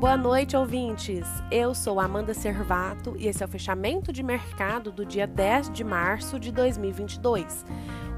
Boa noite, ouvintes. Eu sou Amanda Servato e esse é o fechamento de mercado do dia 10 de março de 2022.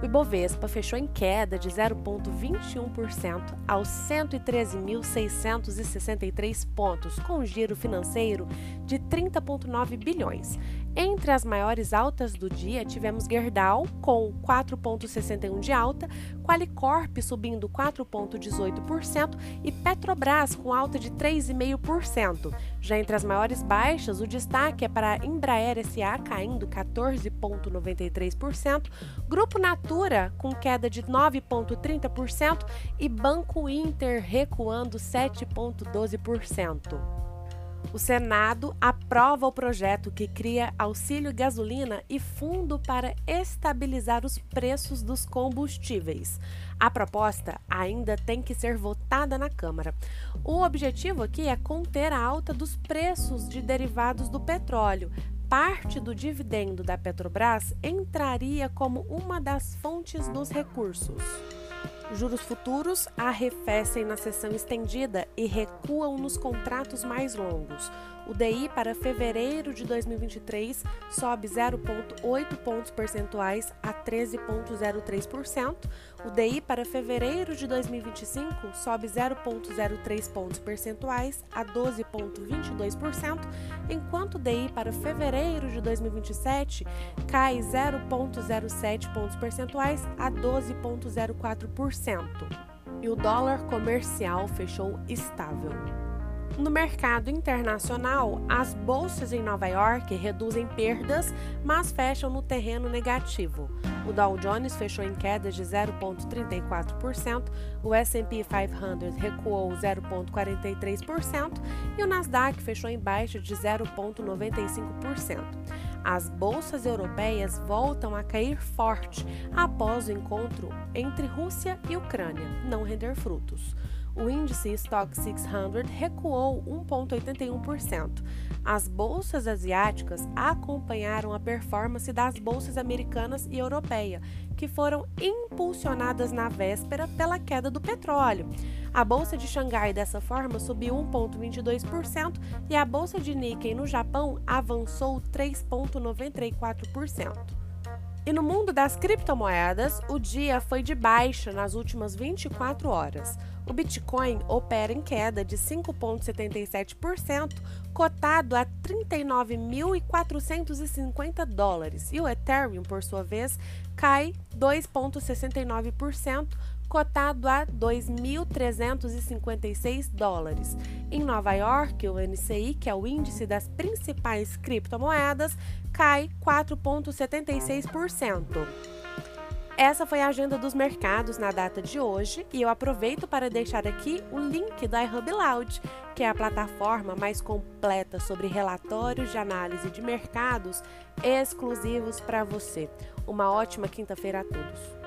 O Ibovespa fechou em queda de 0,21% aos 113.663 pontos, com giro financeiro de 30,9 bilhões. Entre as maiores altas do dia, tivemos Gerdau com 4,61 de alta, Qualicorp subindo 4,18% e Petrobras com alta de 3,5%. Já entre as maiores baixas, o destaque é para Embraer SA caindo 14,93%, Grupo Natura com queda de 9,30% e Banco Inter recuando 7,12%. O Senado aprova o projeto que cria auxílio gasolina e fundo para estabilizar os preços dos combustíveis. A proposta ainda tem que ser votada na Câmara. O objetivo aqui é conter a alta dos preços de derivados do petróleo. Parte do dividendo da Petrobras entraria como uma das fontes dos recursos. Juros futuros arrefecem na sessão estendida e recuam nos contratos mais longos. O DI para fevereiro de 2023 sobe 0,8 pontos percentuais a 13,03%. O DI para fevereiro de 2025 sobe 0,03 pontos percentuais a 12,22%, enquanto o DI para fevereiro de 2027 cai 0,07 pontos percentuais a 12,04%. E o dólar comercial fechou estável. No mercado internacional, as bolsas em Nova York reduzem perdas, mas fecham no terreno negativo. O Dow Jones fechou em queda de 0,34%, o S&P 500 recuou 0,43% e o Nasdaq fechou em baixa de 0,95%. As bolsas europeias voltam a cair forte após o encontro entre Rússia e Ucrânia não render frutos o índice Stock 600 recuou 1,81%. As bolsas asiáticas acompanharam a performance das bolsas americanas e europeia, que foram impulsionadas na véspera pela queda do petróleo. A bolsa de Xangai dessa forma subiu 1,22% e a bolsa de Nikkei no Japão avançou 3,94%. E no mundo das criptomoedas, o dia foi de baixa nas últimas 24 horas. O Bitcoin opera em queda de 5,77%, cotado a 39.450 dólares, e o Ethereum, por sua vez, cai 2,69%, cotado a 2.356 dólares. Em Nova York, o NCI, que é o índice das principais criptomoedas, cai 4,76%. Essa foi a agenda dos mercados na data de hoje e eu aproveito para deixar aqui o link do iHub Loud, que é a plataforma mais completa sobre relatórios de análise de mercados exclusivos para você. Uma ótima quinta-feira a todos.